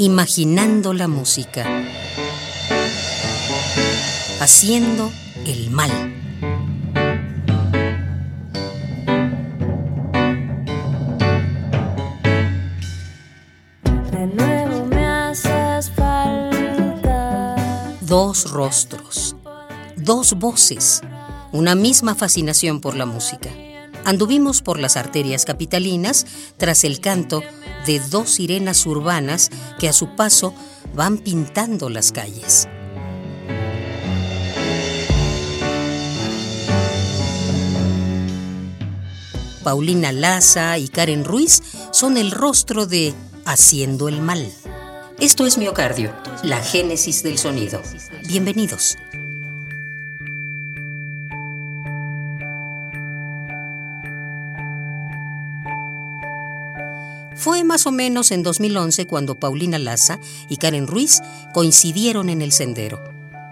Imaginando la música. Haciendo el mal. De nuevo me haces falta. Dos rostros, dos voces, una misma fascinación por la música. Anduvimos por las arterias capitalinas tras el canto de dos sirenas urbanas que a su paso van pintando las calles. Paulina Laza y Karen Ruiz son el rostro de Haciendo el Mal. Esto es Miocardio, la génesis del sonido. Bienvenidos. Fue más o menos en 2011 cuando Paulina Laza y Karen Ruiz coincidieron en el sendero.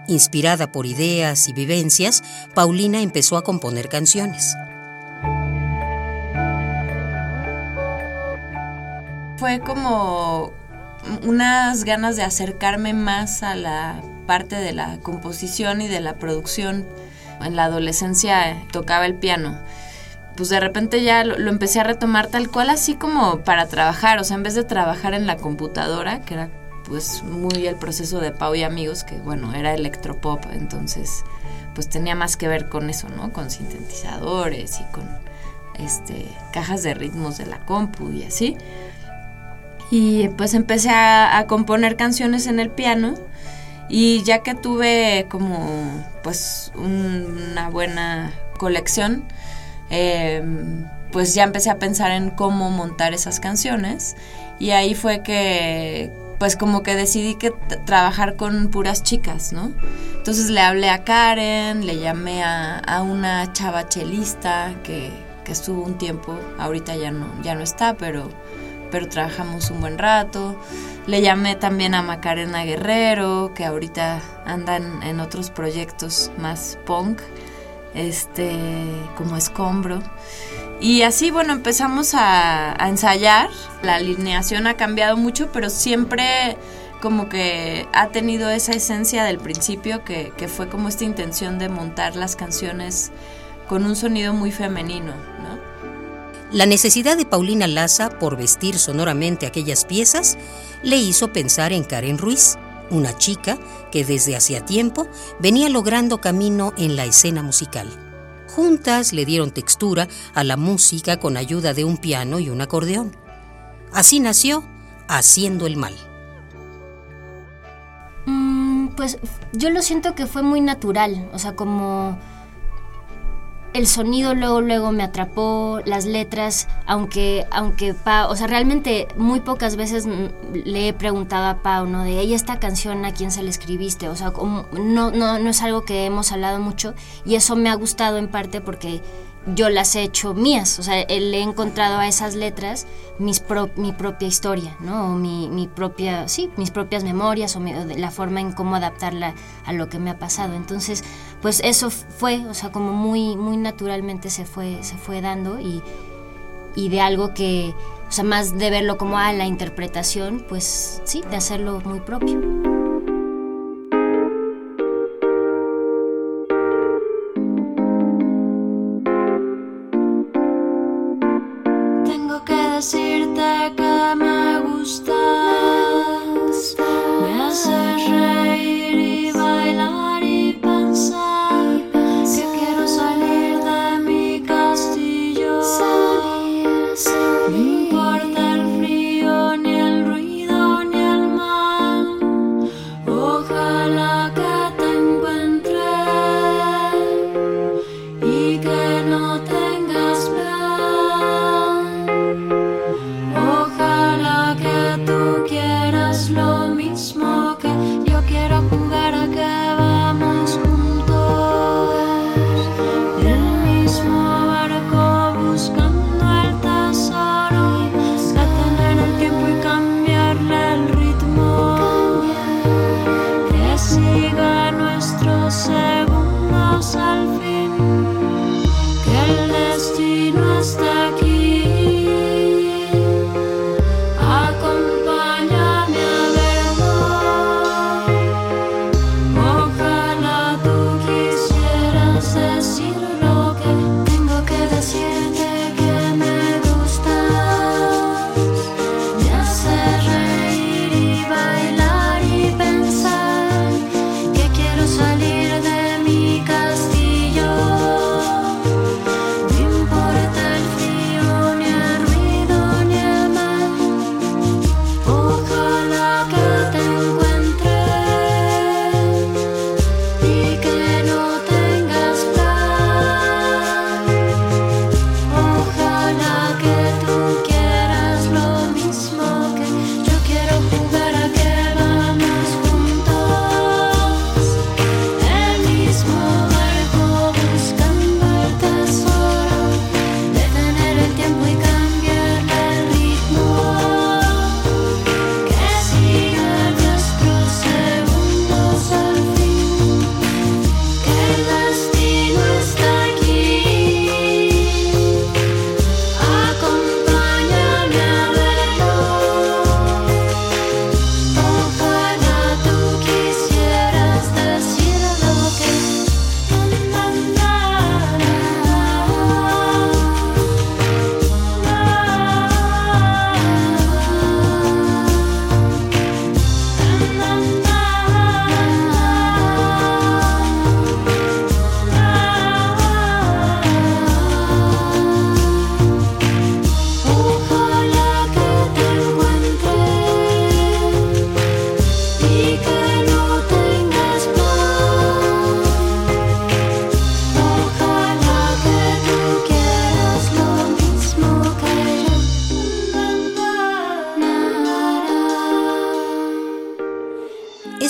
Inspirada por ideas y vivencias, Paulina empezó a componer canciones. Fue como unas ganas de acercarme más a la parte de la composición y de la producción. En la adolescencia tocaba el piano. Pues de repente ya lo, empecé a retomar tal cual así como para trabajar, o sea, en vez de trabajar en la computadora, que era pues muy el proceso de Pau y amigos, que bueno, era electropop, entonces pues tenía más que ver con eso, ¿no? Con sintetizadores y con este cajas de ritmos de la compu y así. Y pues empecé a, componer canciones en el piano y ya que tuve como pues un- una buena colección, eh, pues ya empecé a pensar en cómo montar esas canciones y ahí fue que pues como que decidí que trabajar con puras chicas, ¿no? Entonces le hablé a Karen, le llamé a, a una chava chelista que, que estuvo un tiempo, ahorita ya no, ya no está, pero, pero trabajamos un buen rato. Le llamé también a Macarena Guerrero, que ahorita andan en otros proyectos más punk, este, como escombro. Y así, bueno, empezamos a, ensayar. La alineación ha cambiado mucho, pero siempre como que ha tenido esa esencia del principio, que, que fue como esta intención de montar las canciones con un sonido muy femenino, ¿no? La necesidad de Paulina Laza por vestir sonoramente aquellas piezas le hizo pensar en Karen Ruiz, una chica que desde hacía tiempo venía logrando camino en la escena musical. Juntas le dieron textura a la música con ayuda de un piano y un acordeón. Así nació Haciendo el Mal. Mm, pues yo lo siento que fue muy natural, o sea, como el sonido luego luego me atrapó, las letras, aunque aunque Pa, o sea, realmente muy pocas veces le he preguntado a Pau, ¿no? De ella esta canción a quién se la escribiste, o sea, como no no no es algo que hemos hablado mucho y eso me ha gustado en parte porque yo las he hecho mías, o sea, eh, le he encontrado a esas letras mis pro- mi propia historia, ¿no? O mi, mi propia, sí, mis propias memorias o, mi- la forma en cómo adaptarla a lo que me ha pasado. Entonces, pues eso fue, o sea, como muy, muy naturalmente se fue, se fue dando y, y de algo que, o sea, más de verlo como a la interpretación, pues sí, de hacerlo muy propio. No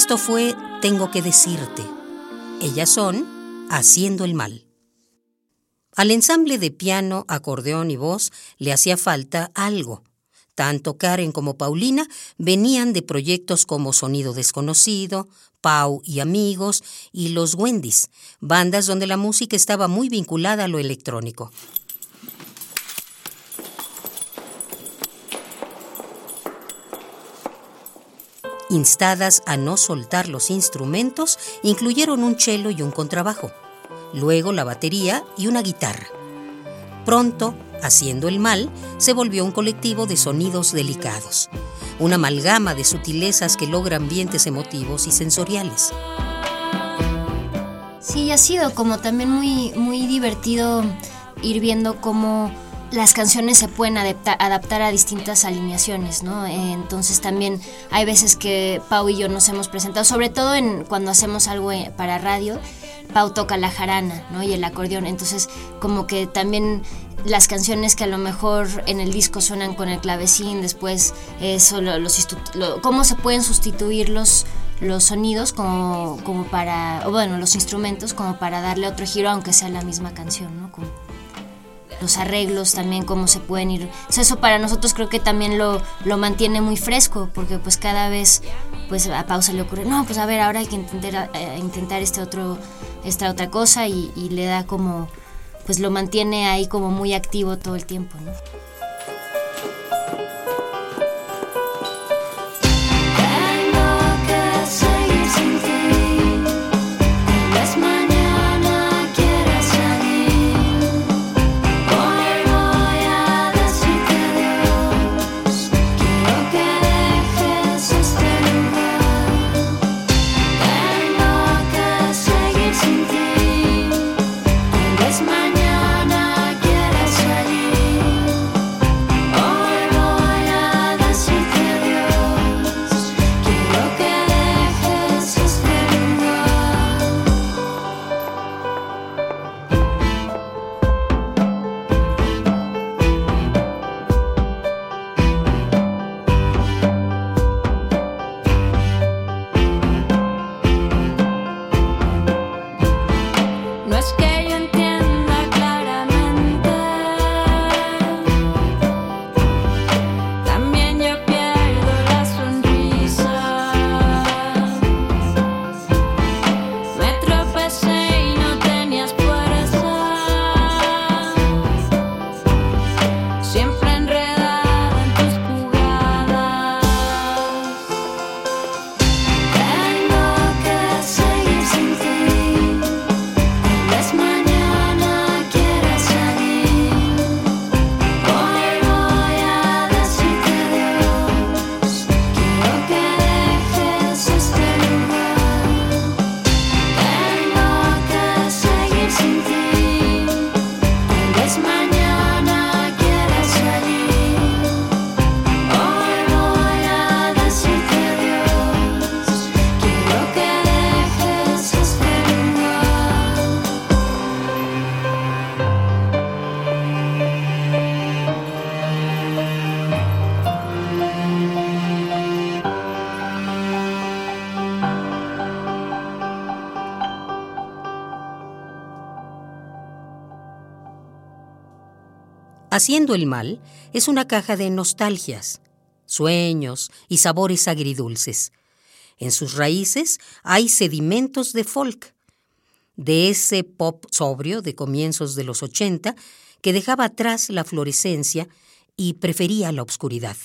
Esto fue Tengo que decirte. Ellas son Haciendo el mal. Al ensamble de piano, acordeón y voz le hacía falta algo. Tanto Karen como Paulina venían de proyectos como Sonido Desconocido, Pau y Amigos y Los Wendy's, bandas donde la música estaba muy vinculada a lo electrónico. Instadas a no soltar los instrumentos, incluyeron un cello y un contrabajo, luego la batería y una guitarra. Pronto, haciendo el mal, se volvió un colectivo de sonidos delicados, una amalgama de sutilezas que logra ambientes emotivos y sensoriales. Sí, ha sido como también muy, muy divertido ir viendo cómo las canciones se pueden adaptar, adaptar a distintas alineaciones, ¿no? Entonces también hay veces que Pau y yo nos hemos presentado, sobre todo en cuando hacemos algo eh, para radio, Pau toca la jarana, ¿no? Y el acordeón, entonces como que también las canciones que a lo mejor en el disco suenan con el clavecín, después eso, los, cómo se pueden sustituir los, los sonidos como, como para, o bueno, los instrumentos como para darle otro giro aunque sea la misma canción, ¿no? Los arreglos también, cómo se pueden ir. eso para nosotros creo que también lo, lo mantiene muy fresco, porque pues cada vez pues a Pausa le ocurre, no, pues a ver, ahora hay que intentar, eh, intentar este otro, esta otra cosa y, y le da como, pues lo mantiene ahí como muy activo todo el tiempo, ¿no? Haciendo el mal es una caja de nostalgias, sueños y sabores agridulces. En sus raíces hay sedimentos de folk, de ese pop sobrio de comienzos de los 80 que dejaba atrás la florescencia y prefería la oscuridad.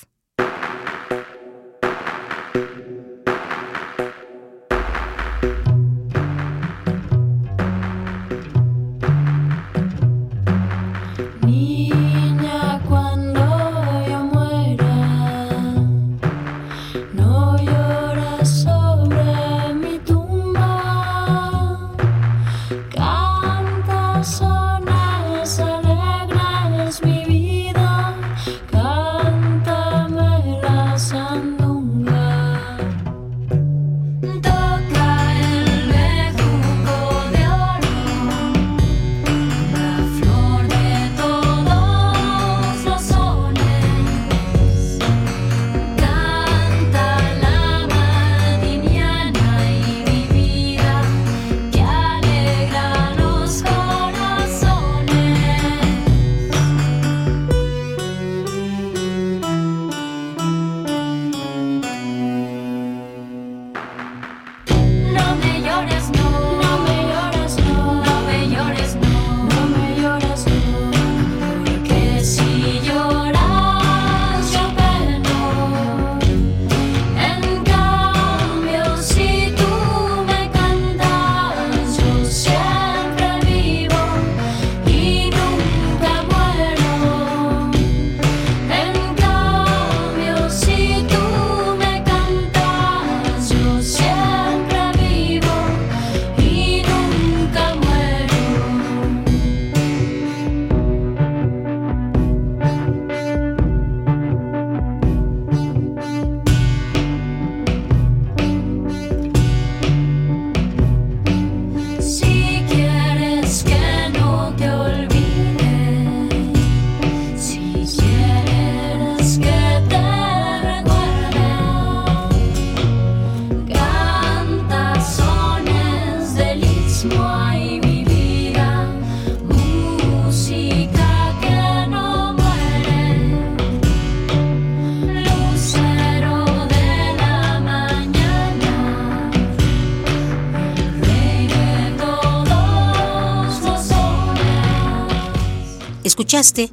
Escuchaste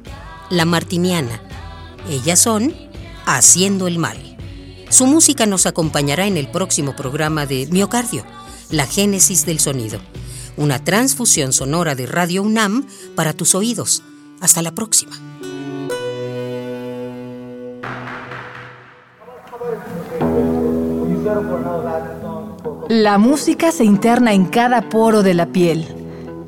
La Martiniana. Ellas son Haciendo el Mal. Su música nos acompañará en el próximo programa de Miocardio, la génesis del sonido. Una transfusión sonora de Radio UNAM para tus oídos. Hasta la próxima. La música se interna en cada poro de la piel,